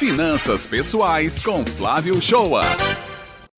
Finanças Pessoais com Flávio Shoa.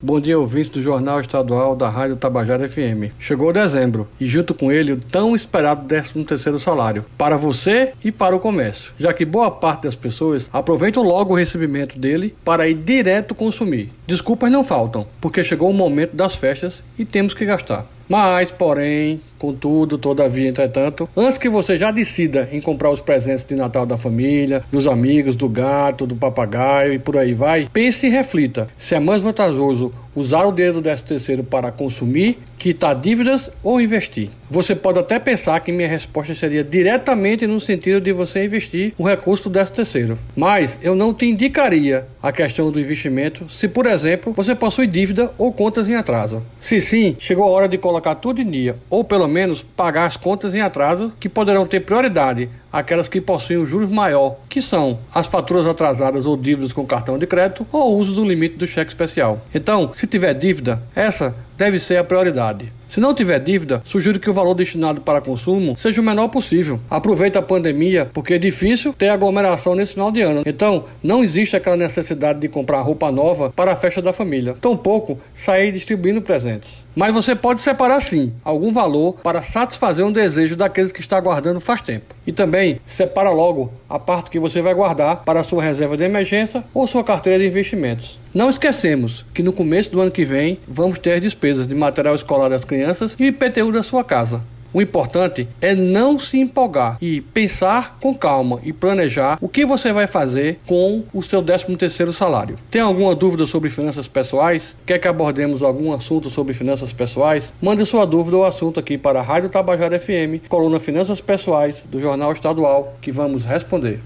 Bom dia, ouvintes do Jornal Estadual da Rádio Tabajara FM. Chegou dezembro e junto com ele o tão esperado 13º salário, para você e para o comércio, já que boa parte das pessoas aproveitam logo o recebimento dele para ir direto consumir. Desculpas não faltam, porque chegou o momento das festas e temos que gastar. Mas, porém, contudo, todavia, entretanto, antes que você já decida em comprar os presentes de Natal da família, dos amigos, do gato, do papagaio e por aí vai, pense e reflita se é mais vantajoso usar o dinheiro do 13 terceiro para consumir, quitar dívidas ou investir. Você pode até pensar que minha resposta seria diretamente no sentido de você investir o recurso do 13 terceiro, mas eu não te indicaria a questão do investimento se, por exemplo, você possui dívida ou contas em atraso. Se sim, chegou a hora de colocar tudo em dia, ou pelo menos pagar as contas em atraso que poderão ter prioridade aquelas que possuem um juros maior, que são as faturas atrasadas ou dívidas com cartão de crédito ou o uso do limite do cheque especial. Então, se tiver dívida, essa deve ser a prioridade. Se não tiver dívida, sugiro que o valor destinado para consumo seja o menor possível. Aproveite a pandemia, porque é difícil ter aglomeração nesse final de ano. Então, não existe aquela necessidade de comprar roupa nova para a festa da família. Tampouco sair distribuindo presentes. Mas você pode separar sim algum valor para satisfazer um desejo daqueles que está guardando faz tempo. E também separa logo a parte que você vai guardar para sua reserva de emergência ou sua carteira de investimentos. Não esquecemos que no começo do ano que vem vamos ter despesas de material escolar das crianças e IPTU da sua casa. O importante é não se empolgar e pensar com calma e planejar o que você vai fazer com o seu 13º salário. Tem alguma dúvida sobre finanças pessoais? Quer que abordemos algum assunto sobre finanças pessoais? Mande sua dúvida ou assunto aqui para a Rádio Tabajara FM, coluna Finanças Pessoais do Jornal Estadual, que vamos responder.